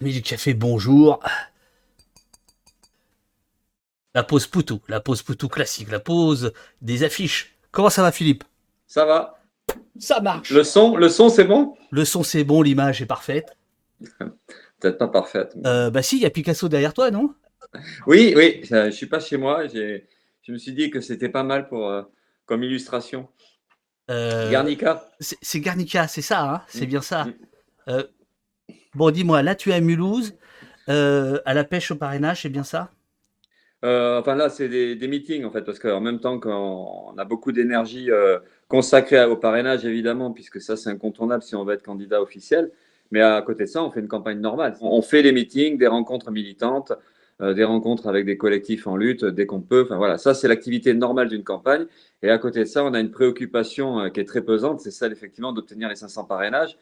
mis du café, bonjour. La pause Poutou, la pause Poutou classique, la pause des affiches. Comment ça va Philippe? Ça va. Ça marche. Le son, le son c'est bon? Le son c'est bon, l'image est parfaite. Peut-être pas parfaite. Euh, bah si, il y a Picasso derrière toi, non? Oui, oui, je suis pas chez moi. Je me suis dit que c'était pas mal pour, euh, comme illustration. Euh, Garnica. C'est Garnica, c'est ça, hein? C'est mm. bien ça. Mm. Euh, bon, dis-moi, là tu es à Mulhouse, à la pêche au parrainage, c'est bien ça? Enfin là, c'est des, meetings en fait, parce qu'en même temps qu'on a beaucoup d'énergie consacrée au parrainage, évidemment, puisque ça c'est incontournable si on veut être candidat officiel. Mais à côté de ça, on fait une campagne normale. On fait des meetings, des rencontres militantes, euh, des rencontres avec des collectifs en lutte dès qu'on peut. Enfin voilà, ça c'est l'activité normale d'une campagne. Et à côté de ça, on a une préoccupation euh, qui est très pesante, c'est celle effectivement d'obtenir les 500 parrainages.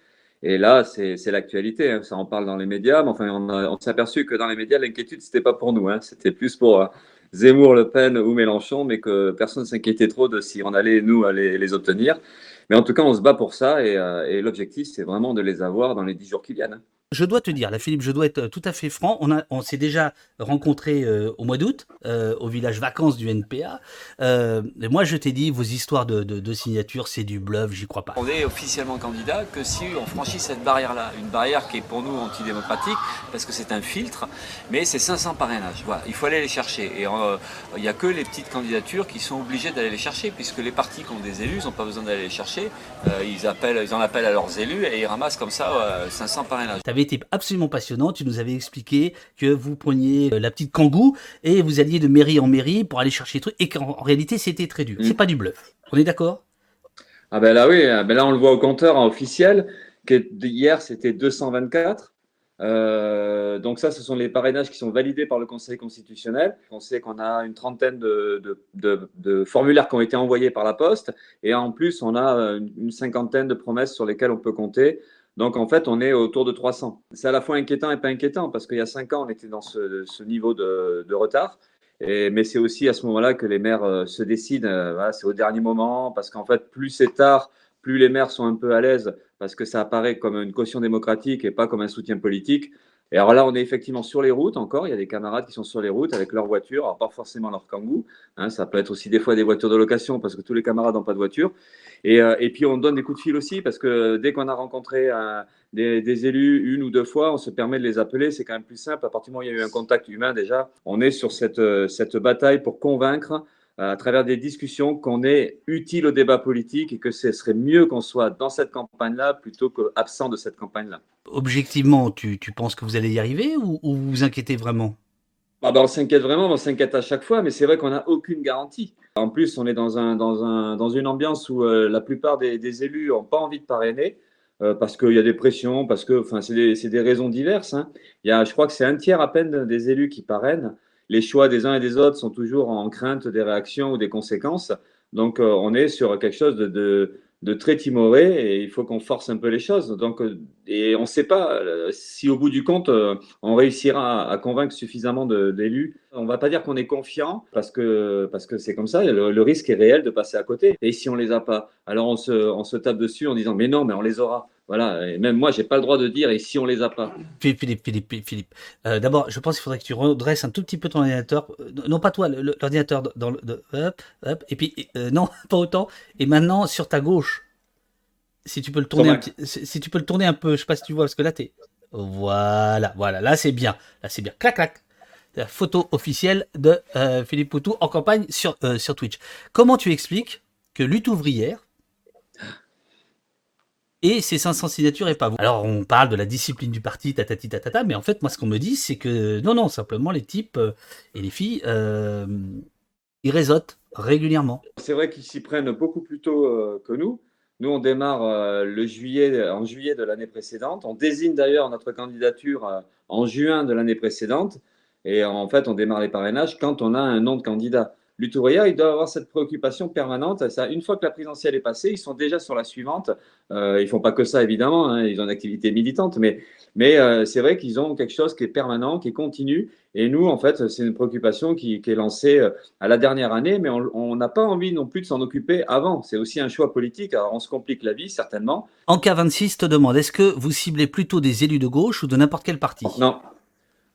Et là, c'est l'actualité. Hein. Ça en parle dans les médias, mais enfin, on, s'est aperçu que dans les médias, l'inquiétude c'était pas pour nous. Hein. C'était plus pour euh, Zemmour, Le Pen ou Mélenchon, mais que personne ne s'inquiétait trop de si on allait nous aller les obtenir. Mais en tout cas, on se bat pour ça et, euh, l'objectif, c'est vraiment de les avoir dans les 10 jours qui viennent. Je dois te dire, là, Philippe, je dois être tout à fait franc. On, on s'est déjà rencontré euh, au mois d'août, euh, au village vacances du NPA. Euh, moi, je t'ai dit, vos histoires de, de, de signature, c'est du bluff, j'y crois pas. On est officiellement candidat que si on franchit cette barrière-là. Une barrière qui est pour nous antidémocratique, parce que c'est un filtre, mais c'est 500 parrainages. Voilà, il faut aller les chercher. Et il n'y a que les petites candidatures qui sont obligées d'aller les chercher, puisque les partis qui ont des élus, ils n'ont pas besoin d'aller les chercher. ils, appellent, ils en appellent à leurs élus et ils ramassent comme ça 500 parrainages avait été absolument passionnant. Tu nous avais expliqué que vous preniez euh, la petite kangou et vous alliez de mairie en mairie pour aller chercher des trucs et qu'en réalité c'était très dur. Mm. C'est pas du bluff. On est d'accord? Ah ben là oui, ah ben là on le voit au compteur officiel. Que hier c'était 224. Euh, donc ça, ce sont les parrainages qui sont validés par le Conseil constitutionnel. On sait qu'on a une trentaine de, de, formulaires qui ont été envoyés par la poste, et en plus, on a euh, une cinquantaine de promesses sur lesquelles on peut compter. Donc en fait, on est autour de 300. C'est à la fois inquiétant et pas inquiétant parce qu'il y a cinq ans, on était dans ce, niveau de, retard. Et, mais c'est aussi à ce moment-là que les maires euh, se décident. Euh, c'est au dernier moment parce qu'en fait, plus c'est tard, plus les maires sont un peu à l'aise parce que ça apparaît comme une caution démocratique et pas comme un soutien politique. Et alors là, on est effectivement sur les routes encore. Il y a des camarades qui sont sur les routes avec leur voiture, alors pas forcément leur kangou. Hein, ça peut être aussi des fois des voitures de location parce que tous les camarades n'ont pas de voiture. Et, euh, et, puis on donne des coups de fil aussi parce que dès qu'on a rencontré des, des, élus une ou deux fois, on se permet de les appeler. C'est quand même plus simple. À partir du moment où il y a eu un contact humain déjà, on est sur cette, cette bataille pour convaincre à travers des discussions qu'on est utile au débat politique et que ce serait mieux qu'on soit dans cette campagne-là plutôt qu'absent de cette campagne-là. Objectivement, tu, tu, penses que vous allez y arriver ou, vous vous inquiétez vraiment? Ah ben, On s'inquiète vraiment, on s'inquiète à chaque fois, mais c'est vrai qu'on n'a aucune garantie. En plus, on est dans, un, dans, un, dans une ambiance où euh, la plupart des, élus n'ont pas envie de parrainer. Euh, parce qu'il y a des pressions, parce que enfin, c'est des, des, raisons diverses. Hein. Il y a, je crois que c'est un tiers à peine des élus qui parrainent les choix des uns et des autres sont toujours en crainte des réactions ou des conséquences. Donc, euh, on est sur quelque chose de, très timoré et il faut qu'on force un peu les choses. Donc, euh, et on ne sait pas euh, si au bout du compte, on réussira à, convaincre suffisamment d'élus. On ne va pas dire qu'on est confiant parce que parce que c'est comme ça. Le, risque est réel de passer à côté. Et si on les a pas, alors on se, on se tape dessus en disant mais non, mais on les aura. Voilà, et même moi, j'ai pas le droit de dire et si on les a pas. Philippe, Philippe, Philippe, Philippe. Euh, d'abord, je pense qu'il faudrait que tu redresses un tout petit peu ton ordinateur. Euh, non, pas toi, l'ordinateur dans le. hop, hop, et puis, euh, non, pas autant. Et maintenant, sur ta gauche, si tu peux le tourner un petit, si tu peux le tourner un peu, je sais pas si tu vois, parce que là, t'es. Voilà, voilà, là, c'est bien. Là, c'est bien. Clac, clac. La photo officielle de Philippe Poutou en campagne sur, sur Twitch. Comment tu expliques que lutte ouvrière, et ces 500 signatures et pas vous. Alors on parle de la discipline du parti, tatati tatata, mais en fait moi ce qu'on me dit c'est que non non simplement les types euh, et les filles euh, ils réseautent régulièrement. C'est vrai qu'ils s'y prennent beaucoup plus tôt euh, que nous. Nous on démarre le juillet en juillet de l'année précédente. On désigne d'ailleurs notre candidature en juin de l'année précédente et en fait on démarre les parrainages quand on a un nom de candidat. Lutte ouvrière, ils doivent avoir cette préoccupation permanente. Ça, une fois que la présidentielle est passée, ils sont déjà sur la suivante. Euh, ils font pas que ça, évidemment. Hein, ils ont une activité militante, mais, mais euh, c'est vrai qu'ils ont quelque chose qui est permanent, qui est continu. Et nous, en fait, c'est une préoccupation qui, qui, est lancée euh, à la dernière année, mais on n'a pas envie non plus de s'en occuper avant. C'est aussi un choix politique. Alors, on se complique la vie, certainement. En cas 26 te demande, est-ce que vous ciblez plutôt des élus de gauche ou de n'importe quel parti? Non.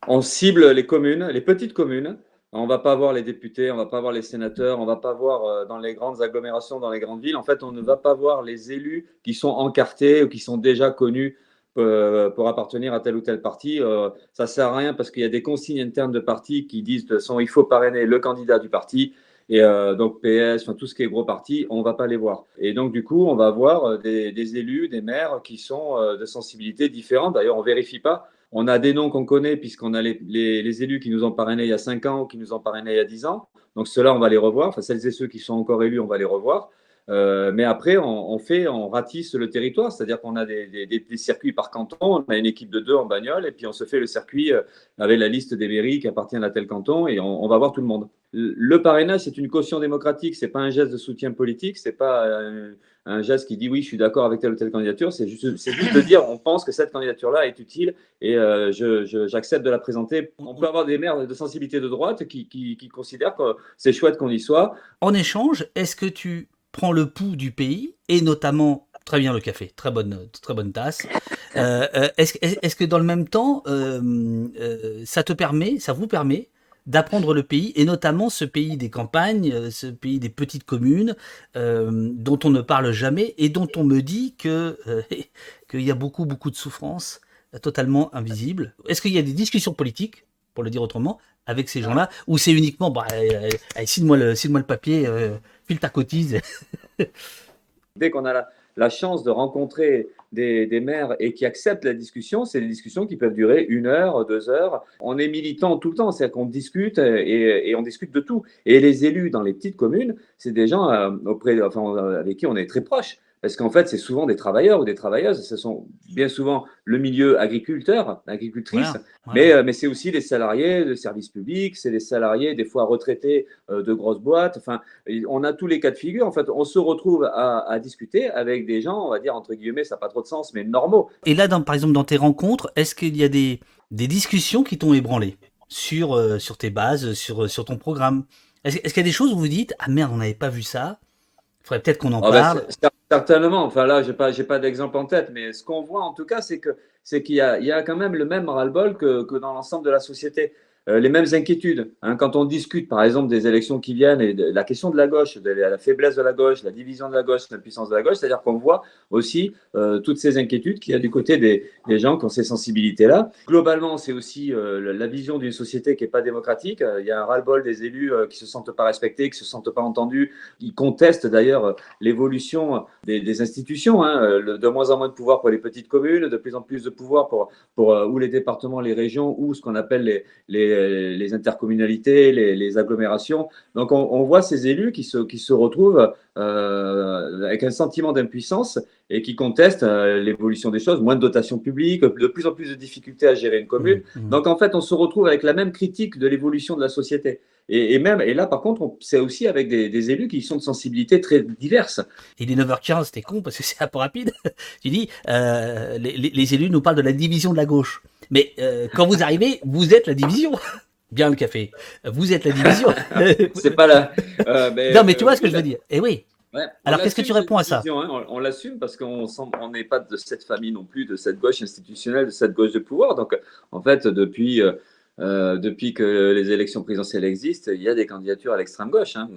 On cible les communes, les petites communes, on va pas voir les députés, on va pas voir les sénateurs, on va pas voir euh, dans les grandes agglomérations, dans les grandes villes. En fait, on ne va pas voir les élus qui sont encartés ou qui sont déjà connus euh, pour appartenir à tel ou tel parti. Euh, ça sert à rien parce qu'il y a des consignes internes de partis qui disent de il faut parrainer le candidat du parti. Et donc PS, enfin, tout ce qui est gros parti, on va pas les voir. Et donc du coup, on va voir des, des élus, des maires qui sont de sensibilités différentes. D'ailleurs, on vérifie pas on a des noms qu'on connaît puisqu'on a les, élus qui nous ont parrainés il y a 5 ans ou qui nous ont parrainés il y a 10 ans. Donc ceux-là, on va les revoir. Enfin, celles et ceux qui sont encore élus, on va les revoir. Euh, mais après, on, fait, on ratisse le territoire, c'est-à-dire qu'on a des, circuits par canton, on a une équipe de deux en bagnole, et puis on se fait le circuit euh, avec la liste des mairies qui appartiennent à tel canton, et on, va voir tout le monde. Le parrainage, c'est une caution démocratique, c'est pas un geste de soutien politique, c'est pas euh, un geste qui dit oui, je suis d'accord avec telle ou telle candidature, c'est juste, juste, de dire on pense que cette candidature-là est utile et euh, j'accepte de la présenter. On peut avoir des maires de sensibilité de droite qui, qui, considèrent que c'est chouette qu'on y soit. En échange, est-ce que tu prends le pouls du pays et notamment Très bien le café, très bonne, très bonne tasse. Euh, euh, est-ce, est que dans le même temps, ça te permet, ça vous permet d'apprendre le pays, et notamment ce pays des campagnes, euh, ce pays des petites communes, euh, dont on ne parle jamais, et dont on me dit que euh, qu'il y a beaucoup, beaucoup de souffrances totalement invisibles. Est-ce qu'il y a des discussions politiques, pour le dire autrement, avec ces gens-là, ou c'est uniquement, bah, signe-moi le, le papier, file ta cotise Dès qu'on a la chance de rencontrer des, maires et qui acceptent la discussion, c'est des discussions qui peuvent durer une heure, deux heures. On est militant tout le temps, c'est-à-dire qu'on discute et, on discute de tout. Et les élus dans les petites communes, c'est des gens euh, auprès, enfin, avec qui on est très proche. Parce qu'en fait, c'est souvent des travailleurs ou des travailleuses. Ce sont bien souvent le milieu agriculteur, agricultrice, mais, euh, mais c'est aussi des salariés de services publics, c'est des salariés des fois retraités euh, de grosses boîtes. Enfin, on a tous les cas de figure. En fait, on se retrouve à, discuter avec des gens, on va dire entre guillemets, ça n'a pas trop de sens, mais normaux. Et là, dans, par exemple, dans tes rencontres, est-ce qu'il y a des, des discussions qui t'ont ébranlé sur, euh, sur tes bases, sur, sur ton programme? Est-ce qu'il y a des choses où vous dites Ah merde, on n'avait pas vu ça il faudrait peut-être qu'on en ah bah, parle. Certainement. Enfin là, j'ai pas, j'ai pas d'exemple en tête, mais ce qu'on voit en tout cas, c'est que c'est qu'il y a, il y a quand même le même ras-le-bol que dans l'ensemble de la société. Euh, les mêmes inquiétudes. Hein. quand on discute, par exemple, des élections qui viennent et de la question de la gauche, de la faiblesse de la gauche, la division de la gauche, la puissance de la gauche, c'est-à-dire qu'on voit aussi euh, toutes ces inquiétudes qu'il y a du côté des, gens qui ont ces sensibilités-là. Globalement, c'est aussi euh, la vision d'une société qui n'est pas démocratique. Il y a un ras-le-bol des élus qui se sentent pas respectés, qui se sentent pas entendus. Ils contestent d'ailleurs l'évolution des, institutions. Hein, de moins en moins de pouvoir pour les petites communes, de plus en plus de pouvoir pour, pour ou les départements, les régions, ou ce qu'on appelle les les, intercommunalités, les, agglomérations. Donc on, voit ces élus qui se, qui se retrouvent euh, avec un sentiment d'impuissance et qui contestent euh, l'évolution des choses, moins de dotation publique, de plus en plus de difficultés à gérer une commune. Mmh, mmh. Donc en fait, on se retrouve avec la même critique de l'évolution de la société. Et, même, et là, par contre, c'est aussi avec des, élus qui sont de sensibilités très diverses. Il est 9h15, c'était con parce que c'est un peu rapide. tu dis, euh, les, élus nous parlent de la division de la gauche. Mais quand vous arrivez, vous êtes la division. Bien le café. Vous êtes la division. c'est pas là. Euh, non, mais tu vois ce que je veux dire. Et eh oui. Alors, qu'est-ce que tu réponds à ça hein, On, l'assume parce qu'on n'est pas de cette famille non plus, de cette gauche institutionnelle, de cette gauche de pouvoir. Donc, en fait, depuis euh, depuis que les élections présidentielles existent, il y a des candidatures à l'extrême gauche. Hein.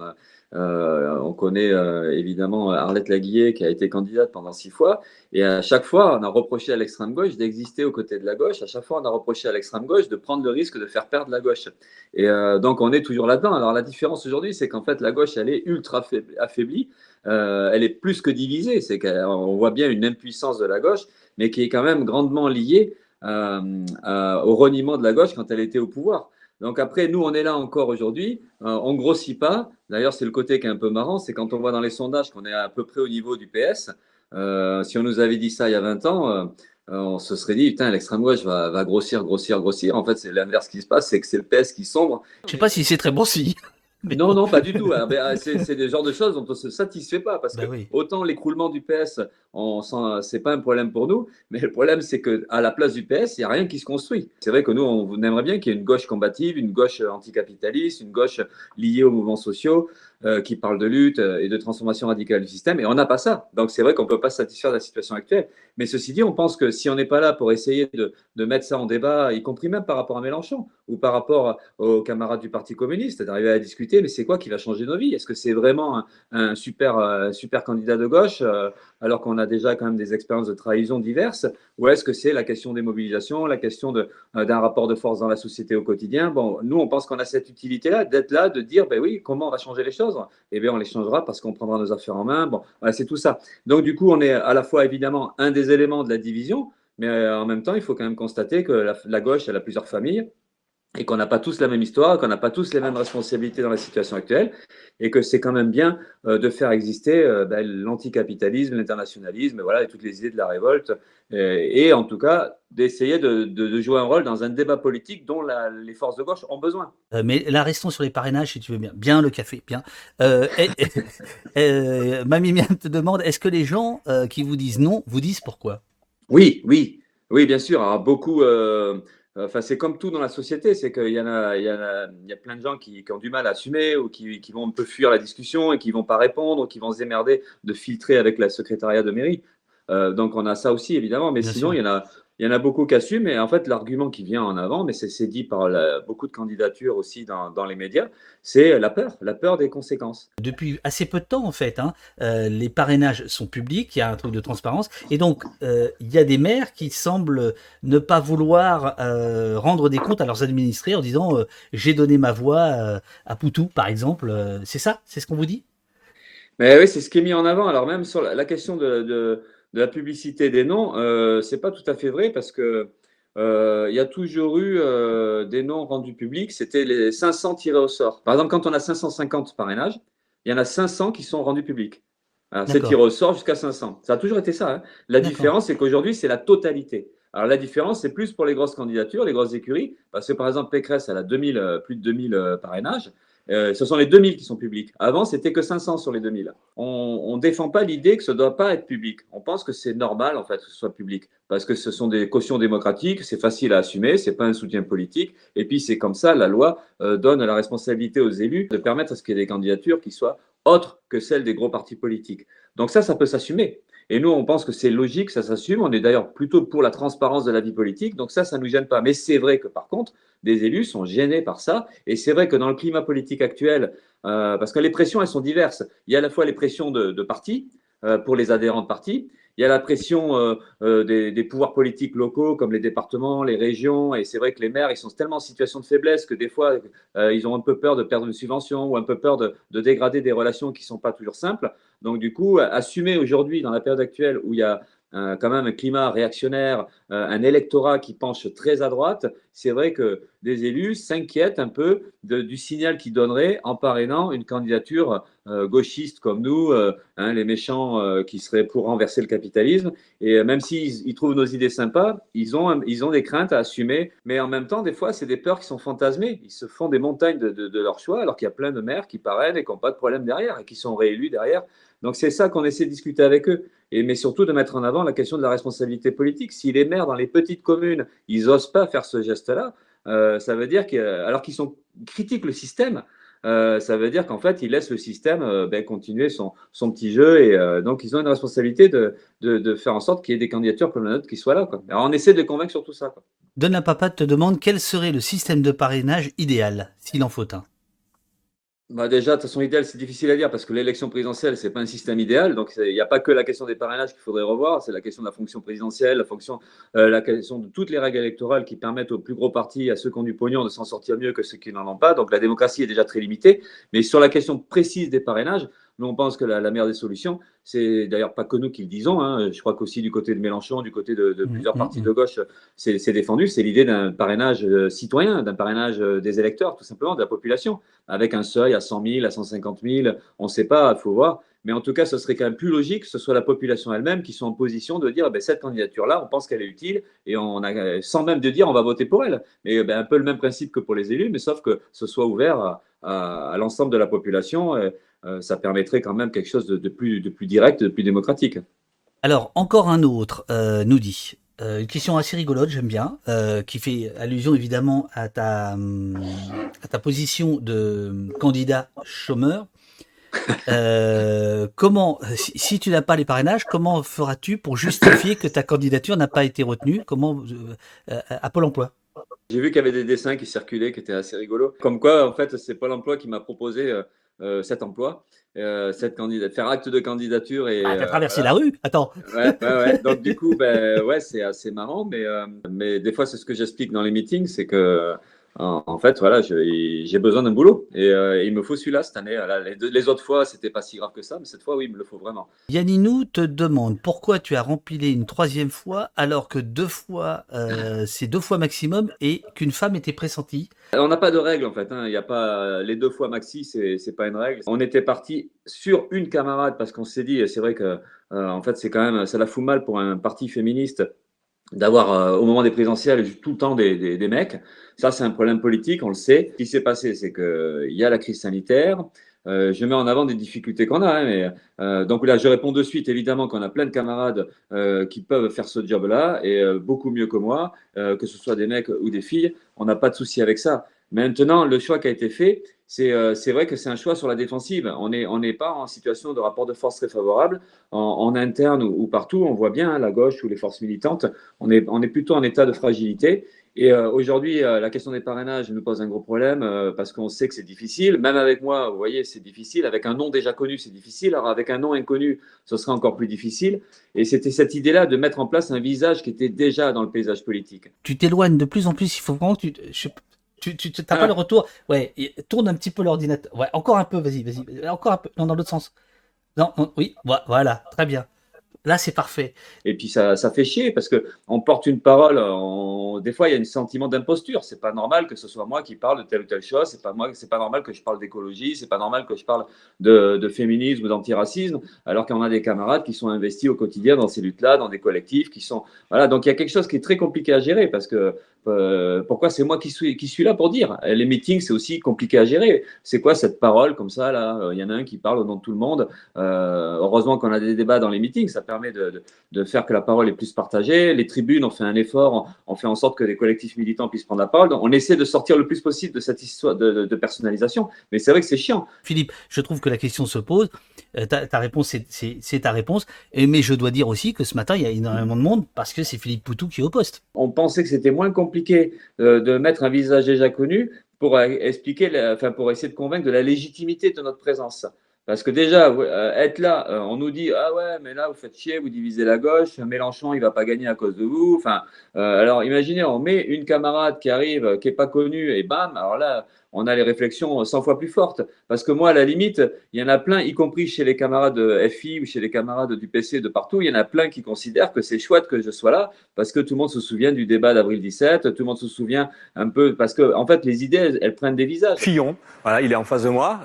Euh, on connaît euh, évidemment Arlette Laguillet qui a été candidate pendant six fois. Et à chaque fois, on a reproché à l'extrême gauche d'exister aux côtés de la gauche. À chaque fois, on a reproché à l'extrême gauche de prendre le risque de faire perdre la gauche. Et donc, on est toujours là-dedans. Alors, la différence aujourd'hui, c'est qu'en fait, la gauche, elle est ultra affaiblie. elle est plus que divisée. C'est qu'on voit bien une impuissance de la gauche, mais qui est quand même grandement liée euh, euh, au reniement de la gauche quand elle était au pouvoir. Donc après, nous, on est là encore aujourd'hui, euh, on grossit pas. D'ailleurs, c'est le côté qui est un peu marrant, c'est quand on voit dans les sondages qu'on est à peu près au niveau du PS. si on nous avait dit ça il y a 20 ans, on se serait dit, putain, l'extrême gauche va, grossir, grossir, grossir. En fait, c'est l'inverse qui se passe, c'est que c'est le PS qui sombre. Je sais pas si c'est très bon Non, non, pas du tout. Ah, ben, c'est des genres de choses dont on ne se satisfait pas. Parce bah que autant l'écroulement du PS, ce n'est pas un problème pour nous, mais le problème, c'est qu'à la place du PS, il n'y a rien qui se construit. C'est vrai que nous, on aimerait bien qu'il y ait une gauche combative, une gauche anticapitaliste, une gauche liée aux mouvements sociaux, euh, qui parle de lutte euh, et de transformation radicale du système, et on n'a pas ça. Donc c'est vrai qu'on ne peut pas se satisfaire de la situation actuelle. Mais ceci dit, on pense que si on n'est pas là pour essayer de, de, mettre ça en débat, y compris même par rapport à Mélenchon ou par rapport aux camarades du Parti communiste, d'arriver à discuter, mais c'est quoi qui va changer nos vies? Est-ce que c'est vraiment un, super, euh, super candidat de gauche? Alors qu'on a déjà quand même des expériences de trahison diverses Ou est-ce que c'est la question des mobilisations, la question d'un rapport de force dans la société au quotidien? Bon, nous, on pense qu'on a cette utilité-là, d'être là, de dire, ben oui, comment on va changer les choses? Eh bien, on les changera parce qu'on prendra nos affaires en main. Bon, c'est tout ça. Donc, du coup, on est à la fois évidemment un des éléments de la division, mais euh, en même temps, il faut quand même constater que la, gauche, elle a plusieurs familles et qu'on n'a pas tous la même histoire, qu'on n'a pas tous les mêmes responsabilités dans la situation actuelle, et que c'est quand même bien euh, de faire exister euh, ben, l'anticapitalisme, l'internationalisme, et voilà, et toutes les idées de la révolte, et, en tout cas d'essayer de, jouer un rôle dans un débat politique dont les forces de gauche ont besoin. Euh, mais là, restons sur les parrainages, si tu veux bien. Bien le café, bien. Euh, euh, Mamie Miam te demande, est-ce que les gens qui vous disent non, vous disent pourquoi? Oui, oui, oui, bien sûr. Alors, beaucoup... Enfin, c'est comme tout dans la société, c'est qu'il y, en a, il y, y a plein de gens qui, ont du mal à assumer ou qui, qui, vont un peu fuir la discussion et qui vont pas répondre ou qui vont se démerder de filtrer avec la secrétariat de mairie. Euh, donc on a ça aussi évidemment, mais sinon il y en a, il y en a beaucoup qui assument. Et en fait, l'argument qui vient en avant, mais c'est dit par beaucoup de candidatures aussi dans, les médias, c'est la peur, la peur des conséquences. Depuis assez peu de temps, en fait, hein, euh, les parrainages sont publics, il y a un truc de transparence. Et donc, euh, il y a des maires qui semblent ne pas vouloir rendre des comptes à leurs administrés en disant j'ai donné ma voix à Poutou, par exemple. c'est ça C'est ce qu'on vous dit? Mais oui, c'est ce qui est mis en avant. Alors même sur la, question de de la publicité des noms, euh, c'est pas tout à fait vrai parce que euh, il y a toujours eu euh, des noms rendus publics. C'était les 500 tirés au sort. Par exemple, quand on a 550 parrainages, il y en a 500 qui sont rendus publics. C'est tiré au sort jusqu'à 500. Ça a toujours été ça. Hein. La différence, c'est qu'aujourd'hui, c'est la totalité. Alors la différence, c'est plus pour les grosses candidatures, les grosses écuries, parce que par exemple, Pécresse, elle a 2000, plus de 2000 parrainages. Euh, ce sont les 2000 qui sont publics. Avant, c'était que 500 sur les 2000. On ne défend pas l'idée que ce ne doit pas être public. On pense que c'est normal, en fait, que ce soit public. Parce que ce sont des cautions démocratiques, c'est facile à assumer, c'est pas un soutien politique. Et puis, c'est comme ça, la loi euh, donne la responsabilité aux élus de permettre à ce qu'il y ait des candidatures qui soient autres que celles des gros partis politiques. Donc ça, ça peut s'assumer. Et nous, on pense que c'est logique, ça s'assume. On est d'ailleurs plutôt pour la transparence de la vie politique. Donc ça, ça ne nous gêne pas. Mais c'est vrai que par contre, des élus sont gênés par ça. Et c'est vrai que dans le climat politique actuel, euh, parce que les pressions, elles sont diverses. Il y a à la fois les pressions de, de partis pour les adhérents de partis. Il y a la pression euh, des, des, pouvoirs politiques locaux comme les départements, les régions. Et c'est vrai que les maires, ils sont tellement en situation de faiblesse que des fois, ils ont un peu peur de perdre une subvention ou un peu peur de, de dégrader des relations qui ne sont pas toujours simples. Donc du coup, assumer aujourd'hui, dans la période actuelle où il y a euh, quand même un climat réactionnaire, euh, un électorat qui penche très à droite, c'est vrai que des élus s'inquiètent un peu du signal qu'ils donneraient en parrainant une candidature euh, gauchiste comme nous, hein, les méchants qui seraient pour renverser le capitalisme. Et même s'ils trouvent nos idées sympas, ils ont, ils ont des craintes à assumer. Mais en même temps, des fois, c'est des peurs qui sont fantasmées. Ils se font des montagnes de, de leur choix, alors qu'il y a plein de maires qui parrainent et qui n'ont pas de problème derrière et qui sont réélus derrière. Donc c'est ça qu'on essaie de discuter avec eux, et, mais surtout de mettre en avant la question de la responsabilité politique. Si les maires dans les petites communes, ils n'osent pas faire ce geste-là, euh, ça veut dire que, alors qu'ils critiquent le système, euh, ça veut dire qu'en fait, ils laissent le système euh, ben, continuer son, son, petit jeu et donc ils ont une responsabilité de, de, faire en sorte qu'il y ait des candidatures comme la nôtre qui soient là. Alors on essaie de convaincre sur tout ça. Quoi. Donna Papa te demande quel serait le système de parrainage idéal, s'il en faut un. Bah déjà, de façon, idéal, c'est difficile à dire parce que l'élection présidentielle, c'est pas un système idéal. Donc, il n'y a pas que la question des parrainages qu'il faudrait revoir, c'est la question de la fonction présidentielle, la fonction, euh, la question de toutes les règles électorales qui permettent aux plus gros partis, à ceux qui ont du pognon, de s'en sortir mieux que ceux qui n'en ont pas. Donc, la démocratie est déjà très limitée. Mais sur la question précise des parrainages, Nous, on pense que la, meilleure des solutions, c'est d'ailleurs pas que nous qui le disons, hein, je crois qu'aussi du côté de Mélenchon, du côté de, mmh, plusieurs mmh, partis mmh. de gauche, c'est défendu, c'est l'idée d'un parrainage euh, citoyen, d'un parrainage euh, des électeurs, tout simplement, de la population, avec un seuil à 100 000, à 150 000, on ne sait pas, il faut voir. Mais en tout cas, ce serait quand même plus logique que ce soit la population elle-même qui soit en position de dire ben, cette candidature-là, on pense qu'elle est utile et on a, sans même de dire on va voter pour elle. Mais ben, un peu le même principe que pour les élus, mais sauf que ce soit ouvert à, l'ensemble de la population. Euh, ça permettrait quand même quelque chose de, plus, de plus direct, de plus démocratique. Alors, encore un autre euh, nous dit euh, une question assez rigolote, j'aime bien, qui fait allusion évidemment à ta, à ta position de candidat chômeur. comment, si, tu n'as pas les parrainages, comment feras-tu pour justifier que ta candidature n'a pas été retenue? Comment à Pôle Emploi? J'ai vu qu'il y avait des dessins qui circulaient, qui étaient assez rigolos. Comme quoi, en fait, c'est Pôle Emploi qui m'a proposé euh, cet emploi, euh, cette faire acte de candidature et ah, traversé la rue. Attends. Ouais, ouais, ouais. Donc du coup, ben ouais, c'est assez marrant, mais euh, mais des fois c'est ce que j'explique dans les meetings, c'est que en, fait, voilà, j'ai besoin d'un boulot et euh, il me faut celui-là cette année. les, autres fois, c'était pas si grave que ça, mais cette fois, oui, il me le faut vraiment. Yanninou te demande pourquoi tu as rempilé une troisième fois alors que deux fois, euh, c'est deux fois maximum et qu'une femme était pressentie? On n'a pas de règle en fait. Hein. Il y a pas les deux fois maxi, c'est pas une règle. On était parti sur une camarade parce qu'on s'est dit, c'est vrai que euh, en fait, c'est quand même, ça la fout mal pour un parti féministe d'avoir euh, au moment des présidentielles tout le temps des, des, mecs. Ça, c'est un problème politique, on le sait. Ce qui s'est passé, c'est qu'il y a la crise sanitaire. Euh, je mets en avant des difficultés qu'on a. Hein, mais, euh, donc là, je réponds de suite, évidemment, qu'on a plein de camarades qui peuvent faire ce job-là, et beaucoup mieux que moi, que ce soit des mecs ou des filles. On n'a pas de souci avec ça. Maintenant, le choix qui a été fait, c'est c'est vrai que c'est un choix sur la défensive. On n'est pas en situation de rapport de force très favorable. En, interne ou, ou, partout, on voit bien, hein, la gauche ou les forces militantes, on est, plutôt en état de fragilité. Et euh, aujourd'hui, euh, la question des parrainages nous pose un gros problème euh, parce qu'on sait que c'est difficile. Même avec moi, vous voyez, c'est difficile. Avec un nom déjà connu, c'est difficile. Alors avec un nom inconnu, ce sera encore plus difficile. Et c'était cette idée-là de mettre en place un visage qui était déjà dans le paysage politique. Tu t'éloignes de plus en plus. Il faut vraiment que tu... Tu, tu t'as pas ah. le retour. Ouais, tourne un petit peu l'ordinateur. Ouais, encore un peu, vas-y, vas-y. Encore un peu. Non, dans l'autre sens. Non, non, oui, voilà, très bien. Là, c'est parfait. Et puis ça, ça fait chier parce que on porte une parole. On... Des fois, il y a un sentiment d'imposture. C'est pas normal que ce soit moi qui parle de telle ou telle chose. C'est pas moi. C'est pas normal que je parle d'écologie. C'est pas normal que je parle de, de féminisme ou d'antiracisme. Alors qu'on a des camarades qui sont investis au quotidien dans ces luttes-là, dans des collectifs qui sont voilà. Donc il y a quelque chose qui est très compliqué à gérer parce que euh, pourquoi c'est moi qui suis, qui suis là pour dire? Les meetings, c'est aussi compliqué à gérer. C'est quoi cette parole comme ça là? Il y en a un qui parle au nom de tout le monde. Euh, heureusement qu'on a des débats dans les meetings, ça permet de, de, faire que la parole est plus partagée. Les tribunes, on fait un effort, on, fait en sorte que les collectifs militants puissent prendre la parole. on essaie de sortir le plus possible de cette histoire de, de personnalisation. Mais c'est vrai que c'est chiant. Philippe, je trouve que la question se pose. Euh, ta, ta, réponse, c'est ta réponse. Et, mais je dois dire aussi que ce matin, il y a énormément de monde parce que c'est Philippe Poutou qui est au poste. On pensait que c'était moins compliqué euh, de mettre un visage déjà connu pour euh, expliquer, enfin, pour essayer de convaincre de la légitimité de notre présence. Parce que déjà, être là, on nous dit ah ouais, mais là vous faites chier, vous divisez la gauche, Mélenchon il va pas gagner à cause de vous. Enfin, alors imaginez, on met une camarade qui arrive, qui est pas connue et bam, alors là, on a les réflexions 100 fois plus fortes. Parce que moi, à la limite, il y en a plein, y compris chez les camarades de FI ou chez les camarades du PC de partout, il y en a plein qui considèrent que c'est chouette que je sois là parce que tout le monde se souvient du débat d'avril 17, tout le monde se souvient un peu parce que, en fait, les idées, elles, prennent des visages. Fillon, voilà, il est en face de moi.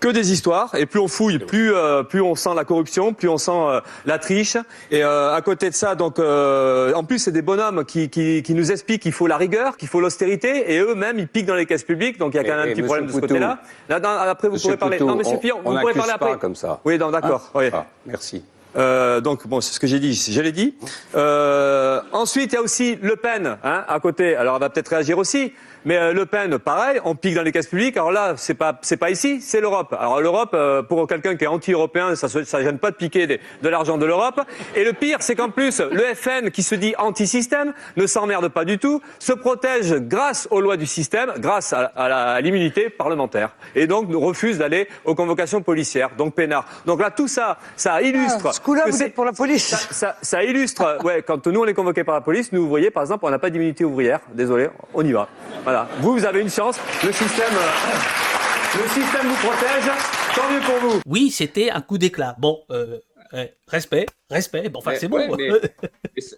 Que des histoires. Et plus on fouille, plus euh, plus on sent la corruption, plus on sent euh, la triche. Et euh, à côté de ça, donc en plus c'est des bonhommes qui, qui, qui nous expliquent qu'il faut la rigueur, qu'il faut l'austérité, et eux-mêmes ils piquent dans les caisses publiques. Donc il y a quand même un petit problème de ce côté-là. Là, après vous pourrez parler. non, Monsieur Fillon, vous pourrez parler après. Pas comme ça. Oui, d'accord. Hein oui. Ah, merci. Euh, donc bon, c'est ce que j'ai dit, je l'ai dit. Euh, ensuite, il y a aussi Le Pen hein, à côté. Alors, elle va peut-être réagir aussi. Mais euh, Le Pen, pareil, on pique dans les caisses publiques. Alors là, c'est pas c'est pas ici, c'est l'Europe. Alors l'Europe, euh, pour quelqu'un qui est anti-européen, ça ça gêne pas de piquer de l'argent de l'Europe. Et le pire, c'est qu'en plus, le FN, qui se dit anti-système, ne s'emmerde pas du tout, se protège grâce aux lois du système, grâce à, l'immunité parlementaire, et donc refuse d'aller aux convocations policières, donc peinard. Donc là, tout ça, ça illustre. Ah, ce coup-là, vous êtes pour la police. Ça, ça, illustre. ouais, quand nous on est convoqués par la police, nous, vous voyez, par exemple, on n'a pas d'immunité ouvrière. Désolé, on y va. Voilà. Vous, vous avez une chance. Le système, euh, le système vous protège. Tant mieux pour vous. Oui, c'était un coup d'éclat. Bon, euh, respect, respect. Bon, enfin, c'est bon.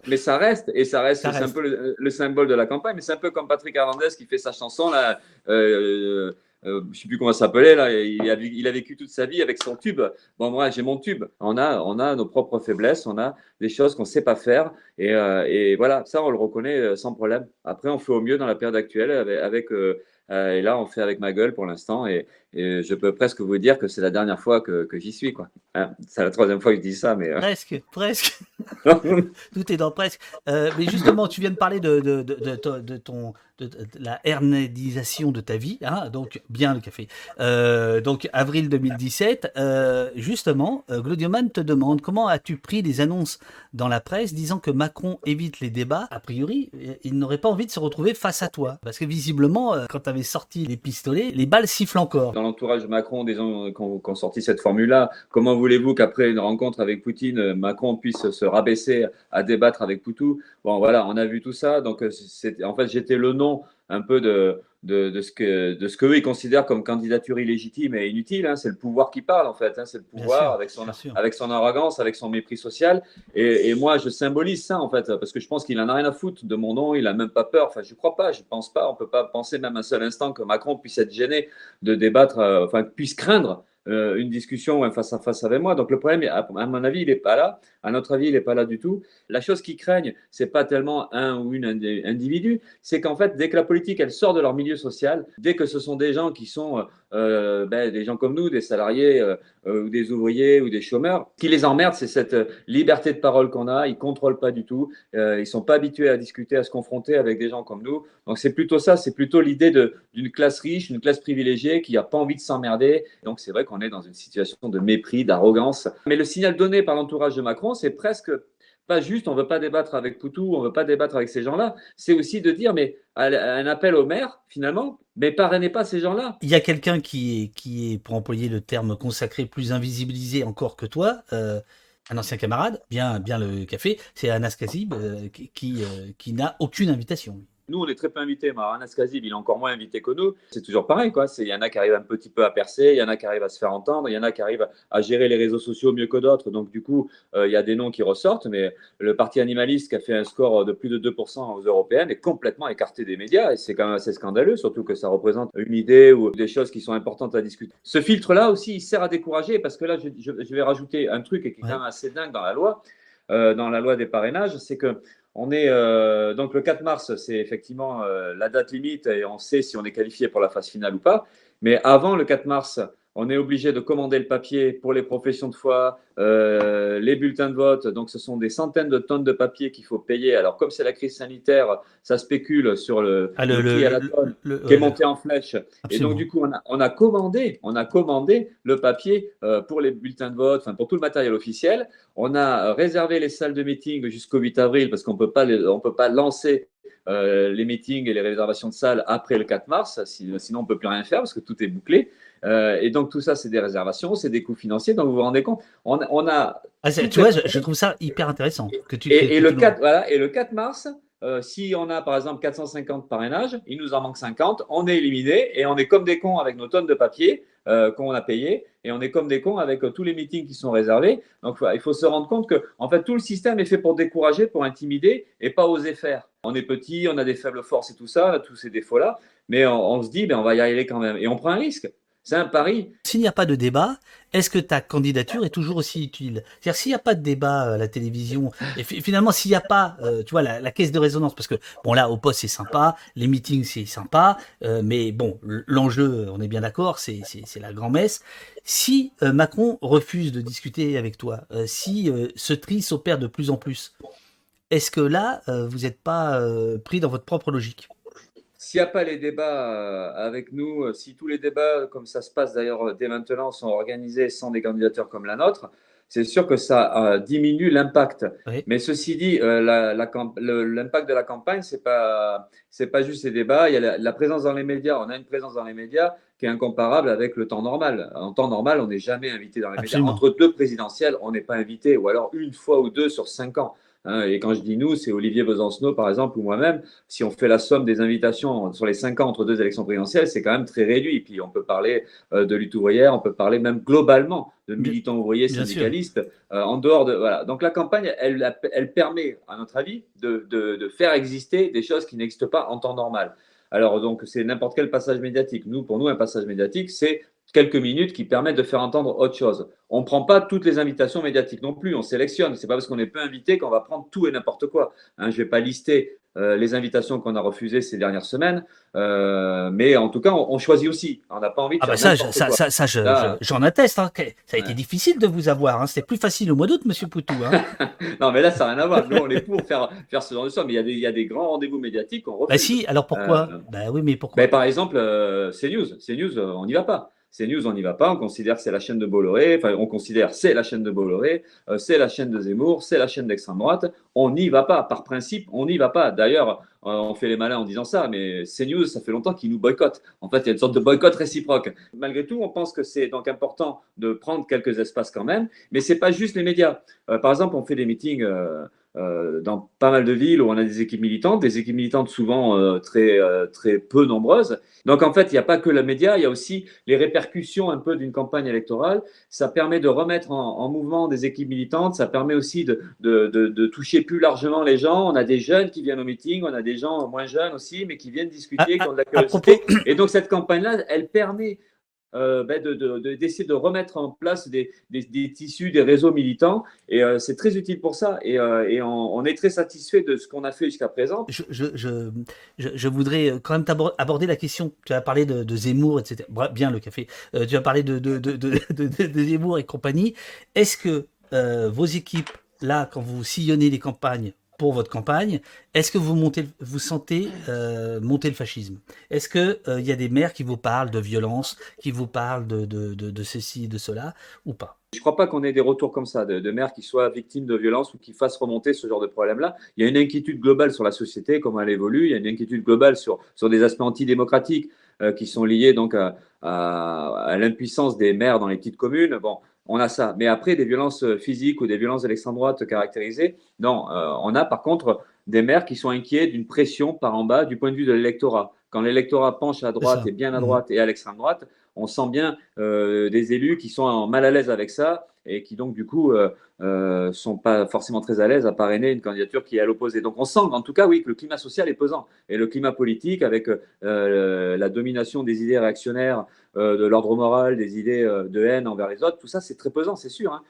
mais, ça reste, et ça reste, c'est un peu le, symbole de la campagne. Mais c'est un peu comme Patrick Hernandez qui fait sa chanson là. Euh, euh, je sais plus comment ça s'appelait là, il a, vécu toute sa vie avec son tube. Bon, moi, j'ai mon tube. On a, on a nos propres faiblesses, on a des choses qu'on ne sait pas faire. Et, euh, et, voilà, ça, on le reconnaît euh, sans problème. Après, on fait au mieux dans la période actuelle avec, et là, on fait avec ma gueule pour l'instant. Et, je peux presque vous dire que c'est la dernière fois que, que j'y suis. Quoi. Hein, c'est la troisième fois que je dis ça. Mais, Presque, presque. Tout est dans presque. mais justement, tu viens de parler de, de, de, de ton, de, la hernadisation de ta vie, hein, donc bien le café. Euh, donc avril 2017, euh, justement, euh, Glodioman te demande comment as-tu pris des annonces dans la presse disant que Macron évite les débats? A priori, il n'aurait pas envie de se retrouver face à toi, parce que visiblement, quand tu avais sorti les pistolets, les balles sifflent encore. Dans l'entourage de Macron, des gens qui ont, sorti cette formule-là, comment voulez-vous qu'après une rencontre avec Poutine, Macron puisse se rabaisser à débattre avec Poutou? Bon, voilà, on a vu tout ça. Donc, en fait, j'étais le nom un peu de, de, ce que de ce qu'eux ils considèrent comme candidature illégitime et inutile. Hein. C'est le pouvoir qui parle en fait. Hein. C'est le pouvoir avec son avec son arrogance, avec son mépris social. Et, moi je symbolise ça en fait parce que je pense qu'il en a rien à foutre de mon nom. Il a même pas peur. Enfin je crois pas. Je pense pas. On peut pas penser même un seul instant que Macron puisse être gêné de débattre. Euh, enfin puisse craindre euh, une discussion un face à face avec moi. Donc le problème, à, mon avis, il n'est pas là. À notre avis, il n'est pas là du tout. La chose qui craignent, c'est pas tellement un ou une individu, c'est qu'en fait, dès que la politique elle sort de leur milieu social, dès que ce sont des gens qui sont euh, ben, des gens comme nous, des salariés euh, ou des ouvriers ou des chômeurs, qui les emmerde, c'est cette liberté de parole qu'on a. Ils contrôlent pas du tout. ils sont pas habitués à discuter, à se confronter avec des gens comme nous. Donc c'est plutôt ça. C'est plutôt l'idée d'une classe riche, une classe privilégiée qui n'a pas envie de s'emmerder. Donc c'est vrai qu'on on est dans une situation de mépris, d'arrogance. Mais le signal donné par l'entourage de Macron, c'est presque pas juste, on ne veut pas débattre avec Poutou, on ne veut pas débattre avec ces gens-là. C'est aussi de dire, mais un appel au maire, finalement, mais parrainez pas ces gens-là. Il y a quelqu'un qui est, qui est, pour employer le terme consacré, plus invisibilisé encore que toi. Euh, un ancien camarade, bien, bien le café, c'est Anas Kazib, euh, qui, euh, qui n'a aucune invitation. Nous, on est très peu invités. Anas Kazib, il est encore moins invité que nous. C'est toujours pareil. quoi. Il y en a qui arrivent un petit peu à percer, il y en a qui arrivent à se faire entendre, il y en a qui arrivent à gérer les réseaux sociaux mieux que d'autres. Donc, du coup, euh, il y a des noms qui ressortent. Mais le parti animaliste qui a fait un score de plus de 2% aux européennes est complètement écarté des médias. Et c'est quand même assez scandaleux, surtout que ça représente une idée ou des choses qui sont importantes à discuter. Ce filtre-là aussi, il sert à décourager parce que là, je, vais rajouter un truc qui est quand même assez dingue dans la loi. Euh, dans la loi des parrainages, c'est que on est euh, donc le 4 mars, c'est effectivement euh, la date limite et on sait si on est qualifié pour la phase finale ou pas. Mais avant le 4 mars, on est obligé de commander le papier pour les professions de foi, euh, les bulletins de vote. Donc, ce sont des centaines de tonnes de papier qu'il faut payer. Alors, comme c'est la crise sanitaire, ça spécule sur le, ah, prix à la tonne qui est monté en flèche. Et donc, du coup, on a, commandé, on a commandé le papier euh, pour les bulletins de vote, enfin pour tout le matériel officiel. On a réservé les salles de meeting jusqu'au 8 avril parce qu'on peut pas, on peut pas lancer euh, les meetings et les réservations de salles après le 4 mars. Sinon, on ne peut plus rien faire parce que tout est bouclé. Euh, et donc, tout ça, c'est des réservations, c'est des coûts financiers. Donc, vous vous rendez compte, on, a. Ah, tu vois, je, trouve ça hyper intéressant. Que tu, et, le 4, voilà, et le 4 mars, euh, si on a par exemple 450 parrainages, il nous en manque 50, on est éliminé et on est comme des cons avec nos tonnes de papier euh, qu'on a payé et on est comme des cons avec tous les meetings qui sont réservés. Donc il faut se rendre compte que en fait tout le système est fait pour décourager, pour intimider et pas oser faire. On est petit, on a des faibles forces et tout ça, tous ces défauts là, mais on, on se dit ben on va y arriver quand même et on prend un risque. C'est un pari. S'il n'y a pas de débat, est-ce que ta candidature est toujours aussi utile? C'est-à-dire s'il n'y a pas de débat à la télévision, et finalement s'il n'y a pas, euh, tu vois, la, caisse de résonance, parce que bon là au poste c'est sympa, les meetings c'est sympa, euh, mais bon l'enjeu, on est bien d'accord, c'est la grand-messe. Si euh, Macron refuse de discuter avec toi, si ce tri s'opère de plus en plus, est-ce que là vous n'êtes pas pris dans votre propre logique? S'il n'y a pas les débats euh, avec nous, euh, si tous les débats, comme ça se passe d'ailleurs euh, dès maintenant, sont organisés sans des candidatures comme la nôtre, c'est sûr que ça diminue l'impact. Mais ceci dit, l'impact de la campagne, c'est pas c'est pas juste ces débats. Il y a la, présence dans les médias. On a une présence dans les médias qui est incomparable avec le temps normal. En temps normal, on n'est jamais invité dans les médias. Entre deux présidentielles, on n'est pas invité, ou alors une fois ou deux sur cinq ans. Hein. et quand je dis nous, c'est Olivier Besancenot, par exemple, ou moi-même. Si on fait la somme des invitations sur les cinq ans entre deux élections présidentielles, c'est quand même très réduit. Puis on peut parler de lutte ouvrière, on peut parler même globalement de militants ouvriers syndicalistes en dehors de. Voilà. Donc la campagne, elle, elle permet, à notre avis, de, de, de faire exister des choses qui n'existent pas en temps normal. Alors, donc, c'est n'importe quel passage médiatique. Nous, pour nous, un passage médiatique, c'est quelques minutes qui permettent de faire entendre autre chose. On ne prend pas toutes les invitations médiatiques non plus, on sélectionne. C'est pas parce qu'on est peu invité qu'on va prendre tout et n'importe quoi. Hein, je ne vais pas lister euh, les invitations qu'on a refusées ces dernières semaines, euh, mais en tout cas, on, choisit aussi. On n'a pas envie de ah faire bah ça, ça, j'en atteste. Hein, ça a été difficile de vous avoir. Hein. C'était plus facile au mois d'août, Monsieur Poutou. Hein. non, mais là, ça n'a rien à voir. Nous, on est pour faire, faire ce genre de choses, mais il y, a des, il y a des grands rendez-vous médiatiques qu'on refuse. Bah si, alors pourquoi? Euh, Bah oui, mais pourquoi? bah, Par exemple, CNews. CNews, on n'y va pas. CNews, on n'y va pas. On considère c'est la chaîne de Bolloré. Enfin, on considère c'est la chaîne de Bolloré, euh, c'est la chaîne de Zemmour, c'est la chaîne d'extrême droite. On n'y va pas. Par principe, on n'y va pas. D'ailleurs, euh, on fait les malins en disant ça, mais CNews, ça fait longtemps qu'ils nous boycottent. En fait, il y a une sorte de boycott réciproque. Malgré tout, on pense que c'est donc important de prendre quelques espaces quand même, mais c'est pas juste les médias. Euh, par exemple, on fait des meetings. Euh, dans pas mal de villes où on a des équipes militantes, des équipes militantes souvent euh, très, euh, très peu nombreuses. Donc en fait, il n'y a pas que la média, il y a aussi les répercussions un peu d'une campagne électorale. Ça permet de remettre en, mouvement des équipes militantes, ça permet aussi de, de, de, de, toucher plus largement les gens. On a des jeunes qui viennent au meeting, on a des gens moins jeunes aussi, mais qui viennent discuter, qui ont de la curiosité. Et donc cette campagne-là, elle permet euh, ben d'essayer de, remettre en place des, tissus, des réseaux militants. Et euh, c'est très utile pour ça. Et, euh, on, est très satisfait de ce qu'on a fait jusqu'à présent. Je, voudrais quand même aborder la question. Tu as parlé de, Zemmour, etc. Bien le café. tu as parlé de Zemmour et compagnie. Est-ce que vos équipes, là, quand vous sillonnez les campagnes, pour votre campagne. Est-ce que vous, sentez euh, monter le fascisme? Est-ce qu'il il euh, y a des maires qui vous parlent de violence, qui vous parlent de, de, de, ceci, de cela, ou pas? Je ne crois pas qu'on ait des retours comme ça, de, de, maires qui soient victimes de violence ou qui fassent remonter ce genre de problème-là. Il y a une inquiétude globale sur la société, comment elle évolue. Il y a une inquiétude globale sur, des aspects antidémocratiques euh, qui sont liés donc à, à, à l'impuissance des maires dans les petites communes. Bon, on a ça. Mais après, des violences physiques ou des violences de l'extrême droite caractérisées, non. Euh, on a par contre des maires qui sont inquiets d'une pression par en bas du point de vue de l'électorat. Quand l'électorat penche à droite et bien à mmh. droite et à l'extrême droite, on sent bien euh, des élus qui sont mal à l'aise avec ça et qui donc du coup euh, euh, sont pas forcément très à l'aise à parrainer une candidature qui est à l'opposé. Donc on sent en tout cas oui que le climat social est pesant et le climat politique avec la domination des idées réactionnaires, de l'ordre moral, des idées de haine envers les autres, tout ça c'est très pesant, c'est sûr. Hein.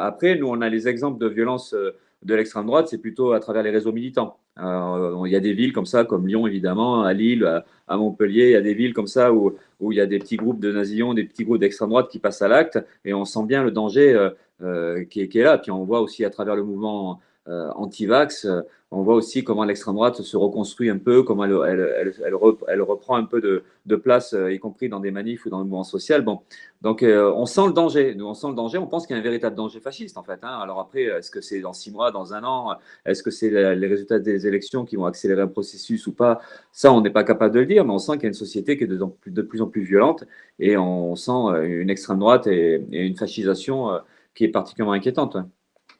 après nous on a les exemples de violence de l'extrême droite, c'est plutôt à travers les réseaux militants. il y a des villes comme ça, comme Lyon évidemment, à Lille, à, Montpellier, il y a des villes comme ça où, où il y a des petits groupes de nazillons, des petits groupes d'extrême droite qui passent à l'acte, et on sent bien le danger euh, euh, qui, est, là. Puis on voit aussi à travers le mouvement euh, anti-vax, on voit aussi comment l'extrême droite se reconstruit un peu, comment elle, reprend un peu de, place, euh, y compris dans des manifs ou dans le mouvement social. Bon, donc euh, on sent le danger. Nous, on sent le danger. On pense qu'il y a un véritable danger fasciste, en fait. Hein. Alors après, est-ce que c'est dans six mois, dans un an? Est-ce que c'est les résultats des élections qui vont accélérer un processus ou pas? Ça, on n'est pas capable de le dire, mais on sent qu'il y a une société qui est de, plus en plus violente et on sent euh, une extrême droite et, une fascisation qui est particulièrement inquiétante.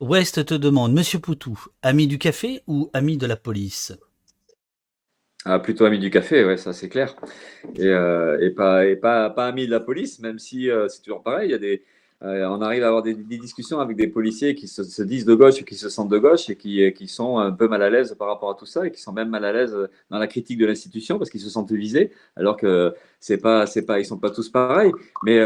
West te demande, Monsieur Poutou, ami du café ou ami de la police? Ah, plutôt ami du café, ouais, ça c'est clair. Et, euh, pas, ami de la police, même si euh, c'est toujours pareil. Il y a des, euh, on arrive à avoir des, discussions avec des policiers qui se, disent de gauche et qui se sentent de gauche et qui, qui, sont un peu mal à l'aise par rapport à tout ça et qui sont même mal à l'aise dans la critique de l'institution parce qu'ils se sentent visés, alors que c'est pas, c'est pas, ils sont pas tous pareils. Mais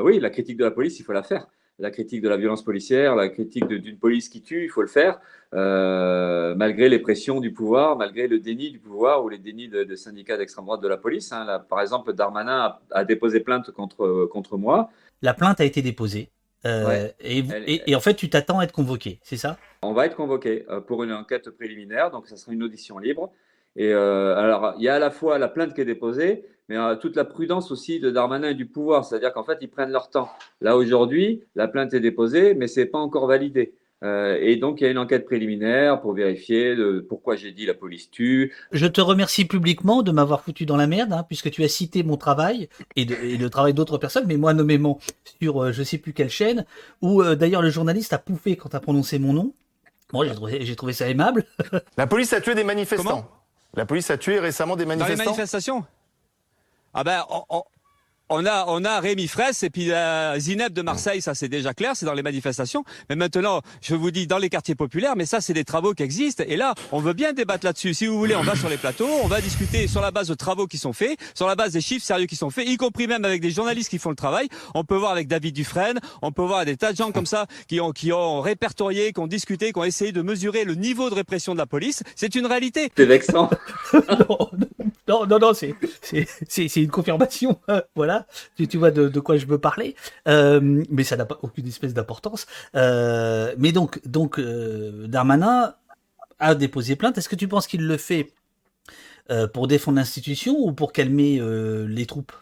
oui, la critique de la police, il faut la faire la critique de la violence policière, la critique d'une police qui tue, il faut le faire, euh, malgré les pressions du pouvoir, malgré le déni du pouvoir ou les dénis de, syndicats d'extrême droite de la police. Hein. par exemple, Darmanin a, déposé plainte contre, contre moi. La plainte a été déposée. Euh, et, en fait, tu t'attends à être convoqué, c'est ça? On va être convoqué euh, pour une enquête préliminaire, donc ça sera une audition libre. Et alors, il y a à la fois la plainte qui est déposée, mais euh, toute la prudence aussi de Darmanin et du pouvoir, c'est-à-dire qu'en fait, ils prennent leur temps. Là, aujourd'hui, la plainte est déposée, mais ce n'est pas encore validé. Euh, et donc, il y a une enquête préliminaire pour vérifier pourquoi j'ai dit la police tue. Je te remercie publiquement de m'avoir foutu dans la merde, hein, puisque tu as cité mon travail et, le travail d'autres personnes, mais moi nommément sur euh, je sais plus quelle chaîne, où d'ailleurs le journaliste a pouffé quand tu as prononcé mon nom. Moi, j'ai trouvé, trouvé, ça aimable. La police a tué des manifestants. La police a tué récemment des manifestants. Dans les manifestations? Ah ben, on a, on a Rémi Fraisse et puis la Zineb de Marseille, ça c'est déjà clair, c'est dans les manifestations. Mais maintenant, je vous dis dans les quartiers populaires, mais ça c'est des travaux qui existent. Et là, on veut bien débattre là-dessus. Si vous voulez, on va sur les plateaux, on va discuter sur la base de travaux qui sont faits, sur la base des chiffres sérieux qui sont faits, y compris même avec des journalistes qui font le travail. On peut voir avec David Dufresne, on peut voir des tas de gens comme ça qui ont, qui ont répertorié, qui ont discuté, qui ont essayé de mesurer le niveau de répression de la police. C'est une réalité. C'est vexant. non, non, non, c'est, c'est, une confirmation. voilà. Tu, tu vois de, quoi je veux parler. Euh, mais ça n'a pas aucune espèce d'importance. Euh, mais donc, donc euh, Darmanin a déposé plainte. Est-ce que tu penses qu'il le fait euh, pour défendre l'institution ou pour calmer les troupes?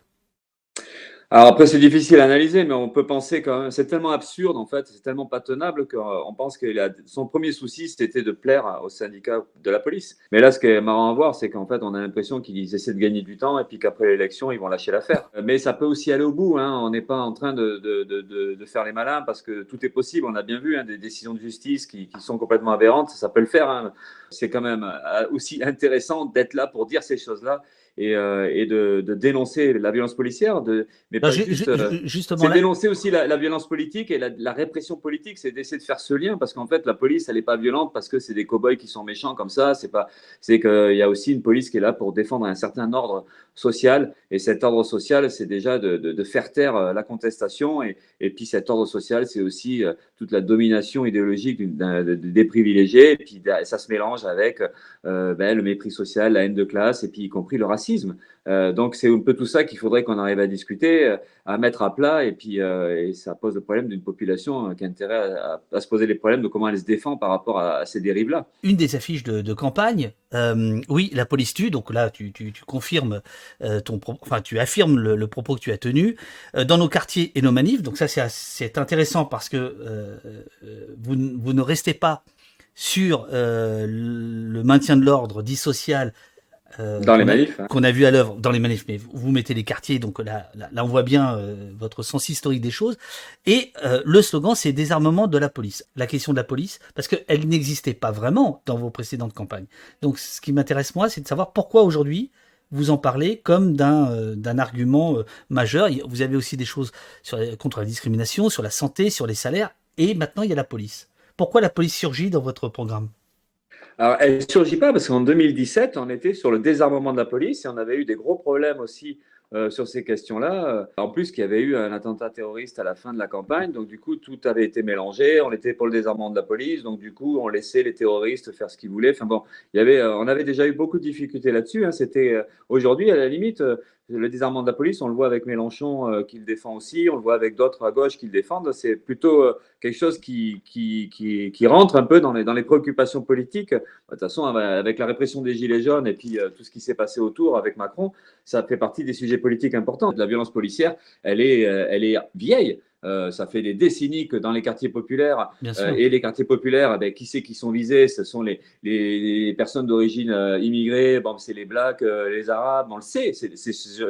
Alors après, c'est difficile à analyser, mais on peut penser quand même, c'est tellement absurde en fait, c'est tellement pas tenable qu'on pense que son premier souci c'était de plaire au syndicat de la police. Mais là, ce qui est marrant à voir, c'est qu'en fait, on a l'impression qu'ils essaient de gagner du temps et puis qu'après l'élection, ils vont lâcher l'affaire. Mais ça peut aussi aller au bout, hein. on n'est pas en train de, de, de, de, faire les malins parce que tout est possible. On a bien vu hein, des décisions de justice qui, qui, sont complètement aberrantes, ça peut le faire. Hein. C'est quand même euh, aussi intéressant d'être là pour dire ces choses-là et, euh, et de, de, dénoncer la violence policière, de, mais pas juste, euh, justement, c'est dénoncer aussi la, la, violence politique et la, la répression politique, c'est d'essayer de faire ce lien parce qu'en fait la police elle n'est pas violente parce que c'est des cow-boys qui sont méchants comme ça, c'est pas, c'est qu'il y a aussi une police qui est là pour défendre un certain ordre social et cet ordre social c'est déjà de, de, de, faire taire euh, la contestation et, et puis cet ordre social c'est aussi toute la domination idéologique des privilégiés et puis ça se mélange avec euh, ben, le mépris social, la haine de classe et puis y compris le racisme euh, donc c'est un peu tout ça qu'il faudrait qu'on arrive à discuter, euh, à mettre à plat, et puis euh, ça pose le problème d'une population qui a intérêt à, se poser les problèmes de comment elle se défend par rapport à, ces dérives-là. Une des affiches de, campagne, oui, la police tue, donc là tu, confirmes ton, enfin tu affirmes le, propos que tu as tenu dans nos quartiers et nos manifs. Donc ça c'est intéressant parce que vous ne restez pas sur le maintien de l'ordre dit social euh, dans les manifs. Hein. Qu'on a vu à l'œuvre dans les manifs, mais vous, mettez les quartiers, donc là, là, on voit bien euh, votre sens historique des choses. Et euh, le slogan, c'est désarmement de la police. La question de la police, parce qu'elle n'existait pas vraiment dans vos précédentes campagnes. Donc ce qui m'intéresse moi, c'est de savoir pourquoi aujourd'hui vous en parlez comme d'un d'un argument majeur. Vous avez aussi des choses sur, contre la discrimination, sur la santé, sur les salaires, et maintenant il y a la police. Pourquoi la police surgit dans votre programme? Alors, elle ne surgit pas parce qu'en 2017, on était sur le désarmement de la police et on avait eu des gros problèmes aussi euh, sur ces questions-là. En plus, qu'il y avait eu un attentat terroriste à la fin de la campagne, donc du coup, tout avait été mélangé. On était pour le désarmement de la police, donc du coup, on laissait les terroristes faire ce qu'ils voulaient. Enfin bon, il y avait, euh, on avait déjà eu beaucoup de difficultés là-dessus. Hein. C'était euh, aujourd'hui, à la limite, le désarmement de la police, on le voit avec Mélenchon euh, qui le défend aussi, on le voit avec d'autres à gauche qui le défendent. C'est plutôt euh, quelque chose qui, rentre un peu dans les, préoccupations politiques. De toute façon, avec la répression des Gilets jaunes et puis euh, tout ce qui s'est passé autour avec Macron, ça fait partie des sujets politiques importants. La violence policière, elle est, elle est vieille. Euh, ça fait des décennies que dans les quartiers populaires euh, et les quartiers populaires, ben, qui c'est qui sont visés? Ce sont les, les, personnes d'origine euh, immigrée. Bon, c'est les blacks, les arabes. On le sait.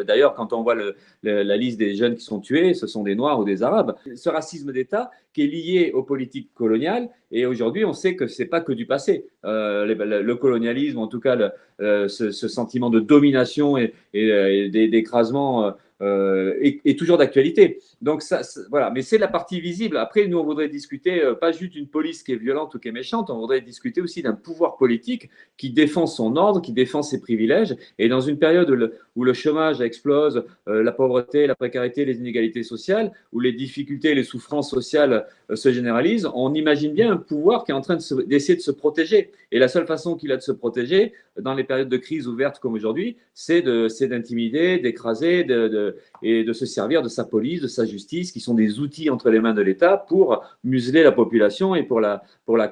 D'ailleurs, quand on voit le, la liste des jeunes qui sont tués, ce sont des noirs ou des arabes. Ce racisme d'État qui est lié aux politiques coloniales. Et aujourd'hui, on sait que c'est pas que du passé. Le, colonialisme, en tout cas, ce, ce, sentiment de domination et, et d'écrasement euh, est, toujours d'actualité. Donc ça, voilà, mais c'est la partie visible. Après, nous, on voudrait discuter euh, pas juste d'une police qui est violente ou qui est méchante, on voudrait discuter aussi d'un pouvoir politique qui défend son ordre, qui défend ses privilèges. Et dans une période où le, chômage explose, euh, la pauvreté, la précarité, les inégalités sociales, où les difficultés, les souffrances sociales se généralisent, on imagine bien un pouvoir qui est en train d'essayer de, se protéger. Et la seule façon qu'il a de se protéger dans les périodes de crise ouvertes comme aujourd'hui, c'est d'intimider, d'écraser, de, de et de se servir de sa police, de sa justice, qui sont des outils entre les mains de l'État pour museler la population et pour la,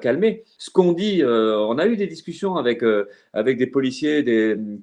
calmer. Ce qu'on dit, euh, on a eu des discussions avec, euh, des policiers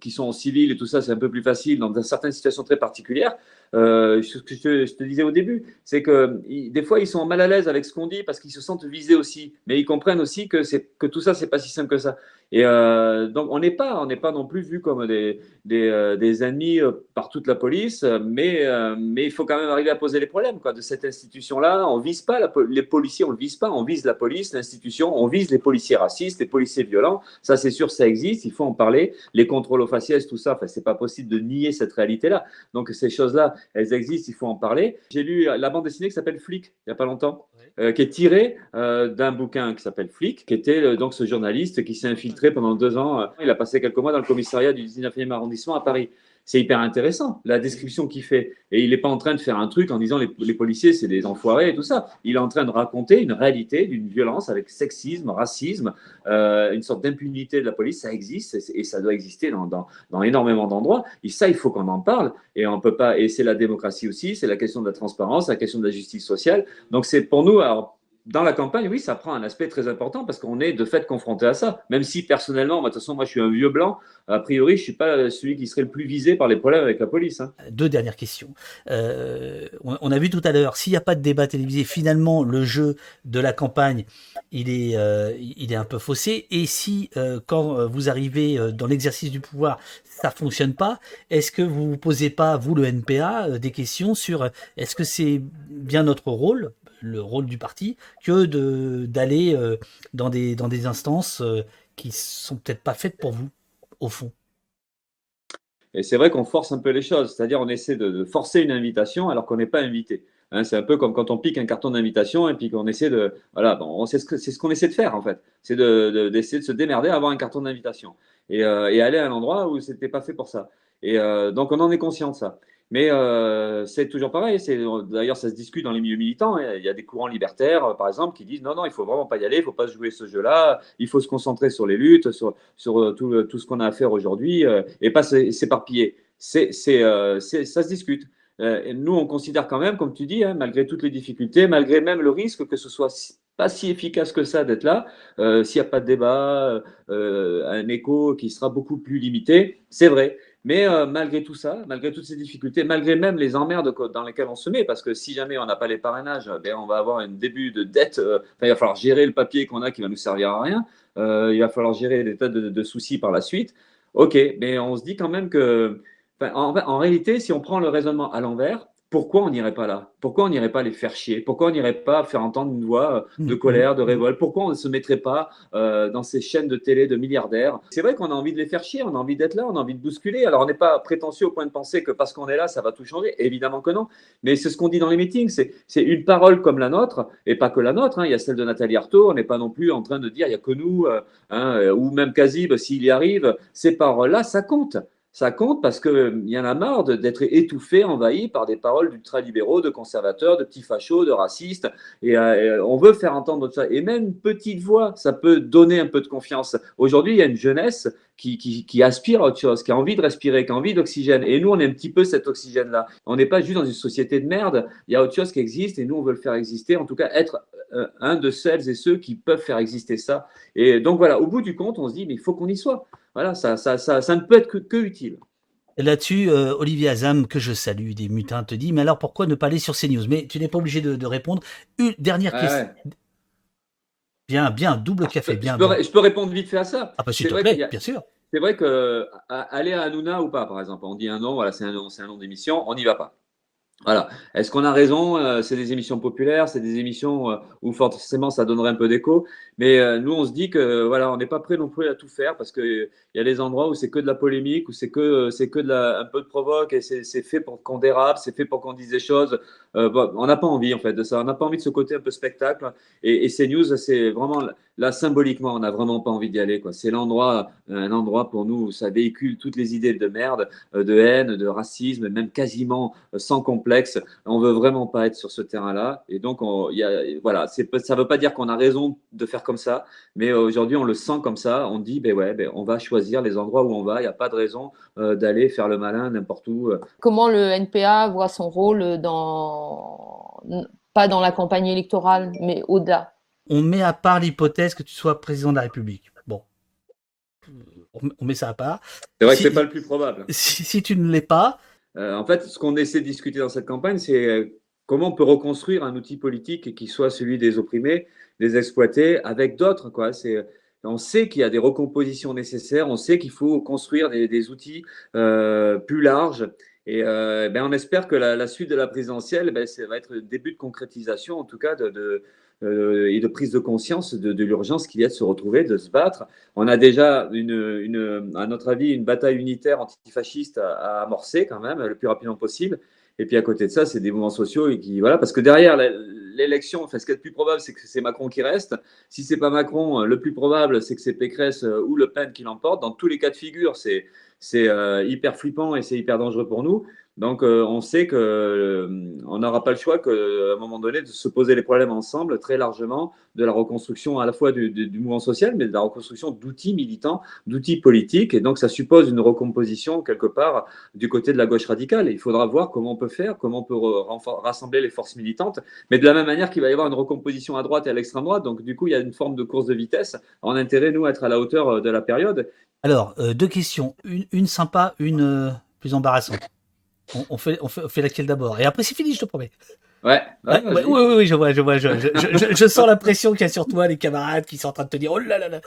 qui sont en civil et tout ça, c'est un peu plus facile dans certaines situations très particulières. Euh, ce que je te, disais au début, c'est que des fois ils sont mal à l'aise avec ce qu'on dit parce qu'ils se sentent visés aussi. Mais ils comprennent aussi que, que tout ça, c'est pas si simple que ça. Et euh, donc, on n'est pas, on n'est pas non plus vu comme des, des, euh, des ennemis euh, par toute la police, mais, mais il faut quand même arriver à poser les problèmes quoi, de cette institution-là. On vise pas la, les policiers, on le vise pas, on vise la police, l'institution, on vise les policiers racistes, les policiers violents. Ça, c'est sûr, ça existe. Il faut en parler. Les contrôles aux faciès, tout ça, enfin, c'est pas possible de nier cette réalité-là. Donc, ces choses-là, elles existent. Il faut en parler. J'ai lu la bande dessinée qui s'appelle Flic il y a pas longtemps. Qui est tiré euh, d'un bouquin qui s'appelle Flic, qui était donc ce journaliste qui s'est infiltré pendant deux ans. il a passé quelques mois dans le commissariat du 19e arrondissement à Paris c'est hyper intéressant, la description qu'il fait. Et il n'est pas en train de faire un truc en disant les, policiers, c'est des enfoirés et tout ça. Il est en train de raconter une réalité d'une violence avec sexisme, racisme, euh, une sorte d'impunité de la police. Ça existe et, ça doit exister dans, dans, dans énormément d'endroits. Et ça, il faut qu'on en parle. Et on peut pas. Et c'est la démocratie aussi, c'est la question de la transparence, la question de la justice sociale. Donc c'est pour nous, alors dans la campagne, oui, ça prend un aspect très important parce qu'on est de fait confronté à ça. Même si personnellement, de toute façon, moi je suis un vieux blanc, a priori, je ne suis pas celui qui serait le plus visé par les problèmes avec la police. Hein. Deux dernières questions. Euh, on, a vu tout à l'heure, s'il n'y a pas de débat télévisé, finalement, le jeu de la campagne, il est, euh, un peu faussé. Et si, euh, quand vous arrivez dans l'exercice du pouvoir, ça fonctionne pas, est-ce que vous vous posez pas, vous, le NPA, des questions sur est-ce que c'est bien notre rôle le rôle du parti que d'aller euh, dans des dans des instances euh, qui sont peut-être pas faites pour vous au fond. Et c'est vrai qu'on force un peu les choses, c'est-à-dire on essaie de, forcer une invitation alors qu'on n'est pas invité. Hein, c'est un peu comme quand on pique un carton d'invitation et puis qu'on essaie de voilà, bon, c'est ce ce qu'on essaie de faire en fait, c'est de, d'essayer de, se démerder à avoir un carton d'invitation et, euh, et, aller à un endroit où c'était pas fait pour ça. Et donc on en est conscient de ça. Mais euh, c'est toujours pareil. D'ailleurs, ça se discute dans les milieux militants. Hein. Il y a des courants libertaires, euh, par exemple, qui disent non, non, il faut vraiment pas y aller, il faut pas jouer ce jeu-là. Il faut se concentrer sur les luttes, sur, sur euh, tout, ce qu'on a à faire aujourd'hui, et pas s'éparpiller. Ça se discute. nous, on considère quand même, comme tu dis, hein, malgré toutes les difficultés, malgré même le risque que ce soit pas si efficace que ça d'être là, s'il n'y a pas de débat, un écho qui sera beaucoup plus limité, c'est vrai. Mais euh, malgré tout ça, malgré toutes ces difficultés, malgré même les emmerdes dans lesquelles on se met, parce que si jamais on n'a pas les parrainages, ben on va avoir un début de dette. Euh, il va falloir gérer le papier qu'on a qui va nous servir à rien. Euh, il va falloir gérer des tas de, soucis par la suite. Ok, mais on se dit quand même que, en réalité, si on prend le raisonnement à l'envers, pourquoi on n'irait pas là? Pourquoi on n'irait pas les faire chier? Pourquoi on n'irait pas faire entendre une voix euh, de mm. colère, de révolte? Pourquoi on ne se mettrait pas euh, dans ces chaînes de télé de milliardaires? C'est vrai qu'on a envie de les faire chier, on a envie d'être là, on a envie de bousculer. Alors on n'est pas prétentieux au point de penser que parce qu'on est là, ça va tout changer. Évidemment que non. Mais c'est ce qu'on dit dans les meetings. C'est une parole comme la nôtre, et pas que la nôtre. Hein. Il y a celle de Nathalie Arthaud. On n'est pas non plus en train de dire il n'y a que nous, euh, hein, ou même Kazib, s'il y arrive. Ces paroles-là, ça compte ça compte parce qu'il y en a marre d'être étouffé, envahi par des paroles d'ultralibéraux, de conservateurs, de petits fachos, de racistes. Et, euh, on veut faire entendre ça. Et même petite voix, ça peut donner un peu de confiance. Aujourd'hui, il y a une jeunesse qui, qui, aspire à autre chose, qui a envie de respirer, qui a envie d'oxygène. Et nous, on est un petit peu cet oxygène-là. On n'est pas juste dans une société de merde. Il y a autre chose qui existe et nous, on veut le faire exister. En tout cas, être euh, un de celles et ceux qui peuvent faire exister ça. Et donc voilà, au bout du compte, on se dit, mais il faut qu'on y soit. Voilà, ça, ça, ça, ça, ne peut être que, utile. Là-dessus, euh, Olivier Azam, que je salue, des mutins, te dit, mais alors pourquoi ne pas aller sur CNews? Mais tu n'es pas obligé de, répondre. Une dernière question. Bien, bien, double café, je, bien, je peux, répondre vite fait à ça. Ah bah s'il te plaît, bien sûr. C'est vrai que aller à Hanouna ou pas, par exemple, on dit un nom, voilà, c'est un nom, c'est un nom d'émission, on n'y va pas. Voilà. Est-ce qu'on a raison euh, C'est des émissions populaires, c'est des émissions euh, où forcément ça donnerait un peu d'écho. Mais euh, nous, on se dit que voilà, on n'est pas prêt non plus à tout faire parce qu'il y a des endroits où c'est que de la polémique, où c'est que c'est que de la, un peu de provoque et c'est fait pour qu'on dérape, c'est fait pour qu'on dise des choses. on n'a pas envie en fait de ça. On n'a pas envie de ce côté un peu spectacle. Et, et CNews, c'est vraiment là symboliquement, on n'a vraiment pas envie d'y aller. C'est l'endroit, un endroit pour nous où ça véhicule toutes les idées de merde, de haine, de racisme, même quasiment sans complexe complexe. On veut vraiment pas être sur ce terrain-là. Et donc, on, y a, voilà, ça ne veut pas dire qu'on a raison de faire comme ça, mais aujourd'hui, on le sent comme ça. On dit, ben ouais, ben, on va choisir les endroits où on va. Il n'y a pas de raison euh, d'aller faire le malin n'importe où. Euh. Comment le NPA voit son rôle dans, pas dans la campagne électorale, mais au-delà? On met à part l'hypothèse que tu sois président de la République. Bon, on met ça à part. C'est vrai que que c'est pas le plus probable. Si, si tu ne l'es pas, euh, en fait, ce qu'on essaie de discuter dans cette campagne, c'est euh, comment on peut reconstruire un outil politique qui soit celui des opprimés, des exploités, avec d'autres. C'est, on sait qu'il y a des recompositions nécessaires, on sait qu'il faut construire des, outils euh, plus larges. Et euh, ben on espère que la, suite de la présidentielle, ben, ça va être le début de concrétisation, en tout cas, de, euh, et de prise de conscience de, l'urgence qu'il y a de se retrouver, de se battre. On a déjà, une, à notre avis, une bataille unitaire antifasciste à amorcer quand même, le plus rapidement possible. Et puis à côté de ça, c'est des mouvements sociaux et qui voilà parce que derrière l'élection, enfin, ce qui est le plus probable, c'est que c'est Macron qui reste. Si c'est pas Macron, le plus probable, c'est que c'est Pécresse euh, ou Le Pen qui l'emporte. Dans tous les cas de figure, c'est c'est euh, hyper flippant et c'est hyper dangereux pour nous. Donc, euh, on sait qu'on euh, n'aura pas le choix qu'à un moment donné de se poser les problèmes ensemble très largement de la reconstruction à la fois du, du, mouvement social, mais de la reconstruction d'outils militants, d'outils politiques. Et donc, ça suppose une recomposition quelque part du côté de la gauche radicale. il faudra voir comment on peut faire, comment on peut rassembler les forces militantes, mais de la même manière qu'il va y avoir une recomposition à droite et à l'extrême droite. Donc, du coup, il y a une forme de course de vitesse. On a intérêt, nous, à être à la hauteur de la période. Alors, deux questions. Une, une sympa, une plus embarrassante. On, fait, on, fait, laquelle d'abord? Et après, c'est fini, je te promets. Ouais. oui, oui, oui, je vois, je vois. Je, je, sens la pression qu'il y a sur toi, les camarades qui sont en train de te dire oh là là là.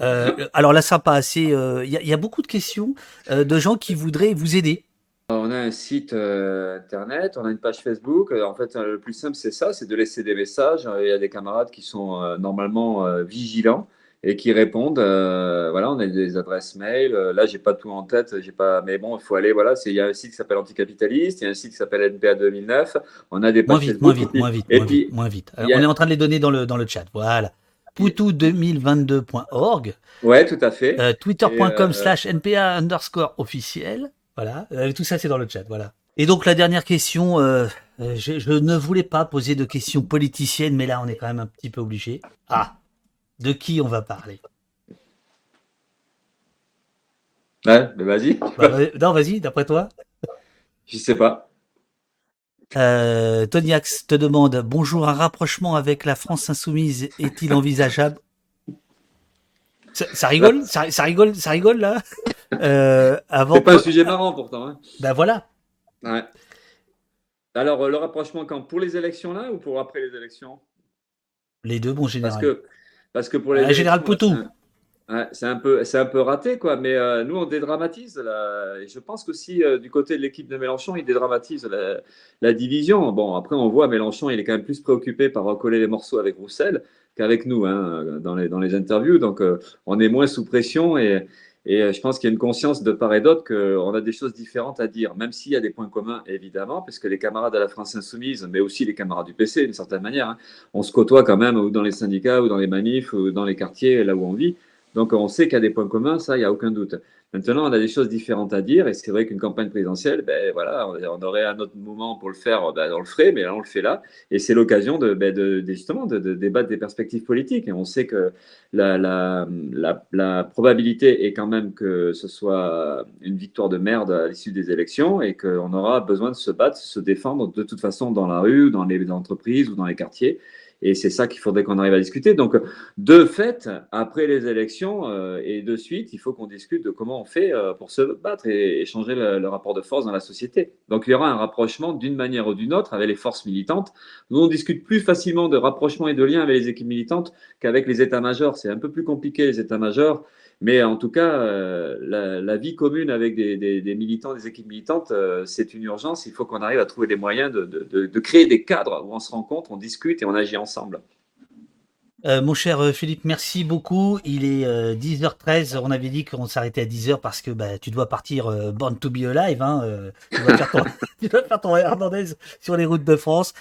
Euh, alors là, sympa, assez. Euh, il y, a beaucoup de questions euh, de gens qui voudraient vous aider. On a un site internet, on a une page Facebook. En fait, le plus simple, c'est ça, c'est de laisser des messages. Il y a des camarades qui sont normalement vigilants et qui répondent. Euh, voilà, on a des adresses mail. Euh, là, j'ai pas tout en tête, j'ai pas, mais bon, il faut aller. Voilà, il y a un site qui s'appelle Anticapitaliste, il y a un site qui s'appelle NPA 2009. On a des moins vite, moins vite, moins vite, moins vite, moins vite. on est en train de les donner dans le dans le chat. Voilà. Poutou2022.org. Ouais, tout à fait. Euh, Twitter.com slash NPA underscore officiel. Voilà. tout ça, c'est dans le chat. Voilà. Et donc, la dernière question, je, je, ne voulais pas poser de questions politiciennes, mais là, on est quand même un petit peu obligé. Ah, de qui on va parler? Ouais, mais vas-y. Bah, non, vas-y, d'après toi Je sais pas. Euh, Toniax te demande Bonjour, un rapprochement avec la France insoumise est-il envisageable? Ça, rigole? Ça, rigole Ça rigole là? Euh, C'est pas un sujet marrant pourtant. Hein. Ben voilà. Ouais. Alors, euh, le rapprochement quand? Pour les élections là ou pour après les élections? Les deux, bon général. Parce que parce que pour les. Général Poutou. c'est un peu, un peu raté, quoi. Mais euh, nous, on dédramatise. Et je pense qu'aussi euh, du côté de l'équipe de Mélenchon, il dédramatise la, division. Bon, après, on voit Mélenchon, il est quand même plus préoccupé par recoller les morceaux avec Roussel qu'avec nous, hein, dans les dans les interviews. Donc, euh, on est moins sous pression et et euh, je pense qu'il y a une conscience de part et d'autre qu'on a des choses différentes à dire, même s'il y a des points communs, évidemment, puisque les camarades de la France Insoumise, mais aussi les camarades du PC, d'une certaine manière, hein, on se côtoie quand même ou dans les syndicats, ou dans les manifs, ou dans les quartiers, là où on vit. Donc on sait qu'il y a des points communs, ça, il n'y a aucun doute. Maintenant, on a des choses différentes à dire, et c'est vrai qu'une campagne présidentielle, ben voilà, on aurait un autre moment pour le faire, ben, on le ferait, mais là, on le fait là, et c'est l'occasion de, ben, de, justement de, débattre des perspectives politiques. Et on sait que la, la, probabilité est quand même que ce soit une victoire de merde à l'issue des élections, et qu'on aura besoin de se battre, se défendre de toute façon dans la rue, dans les entreprises ou dans les quartiers. Et c'est ça qu'il faudrait qu'on arrive à discuter. Donc, de fait, après les élections euh, et de suite, il faut qu'on discute de comment on fait euh, pour se battre et, changer le, rapport de force dans la société. Donc, il y aura un rapprochement d'une manière ou d'une autre avec les forces militantes. Nous, on discute plus facilement de rapprochement et de lien avec les équipes militantes qu'avec les états-majors. C'est un peu plus compliqué, les états-majors. Mais en tout cas, euh, la, vie commune avec des, militants, des équipes militantes, euh, c'est une urgence. Il faut qu'on arrive à trouver des moyens de, créer des cadres où on se rencontre, on discute et on agit ensemble. Euh, mon cher euh, Philippe, merci beaucoup. Il est 10h13. Euh, On avait dit qu'on s'arrêtait à 10h parce que bah, tu dois partir Born to be alive. Hein, tu, dois faire ton, tu dois faire ton Hernandez sur les routes de France.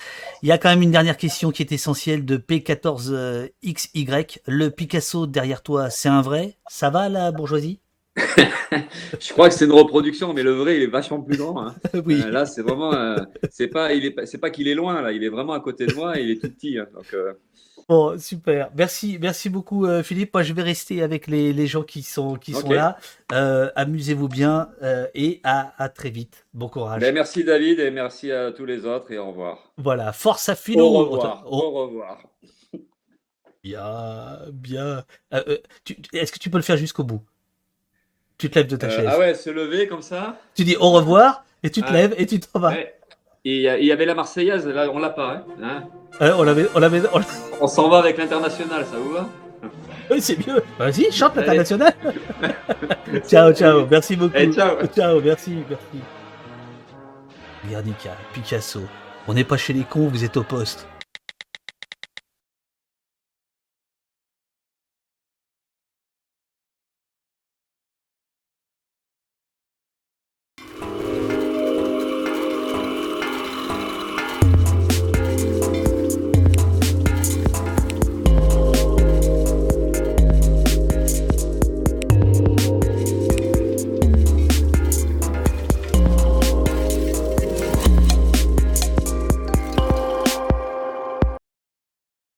Il y a quand même une dernière question qui est essentielle de P14XY. Le Picasso derrière toi, c'est un vrai? Ça va la bourgeoisie? Je crois que c'est une reproduction, mais le vrai, il est vachement plus grand. Hein. oui. là, c'est vraiment, c'est pas, il est, c'est pas qu'il est loin là, il est vraiment à côté de moi et il est tout petit. Hein. donc, Bon, super. Merci, merci beaucoup, euh, Philippe. Moi, je vais rester avec les, les gens qui sont, qui sont là. Euh, Amusez-vous bien euh, et à, à, très vite. Bon courage. Ben, merci, David, et merci à tous les autres, et au revoir. Voilà, force à Philo. Au revoir. Au, revoir. Bien, bien. Est-ce que tu peux le faire jusqu'au bout? Tu te lèves de ta chaise. Ah ouais, se lever comme ça? Tu dis au revoir, et tu te lèves, et tu t'en vas. Et il y avait la Marseillaise, là, on l'a pas. Hein, hein on l'avait. On, l'avait, on... s'en va avec l'international, ça vous va Oui, c'est mieux. Vas-y, chante l'international. ciao, ciao. Merci beaucoup. ciao. Ciao, merci, merci. Guernica, Picasso. On n'est pas chez les cons, vous êtes au poste.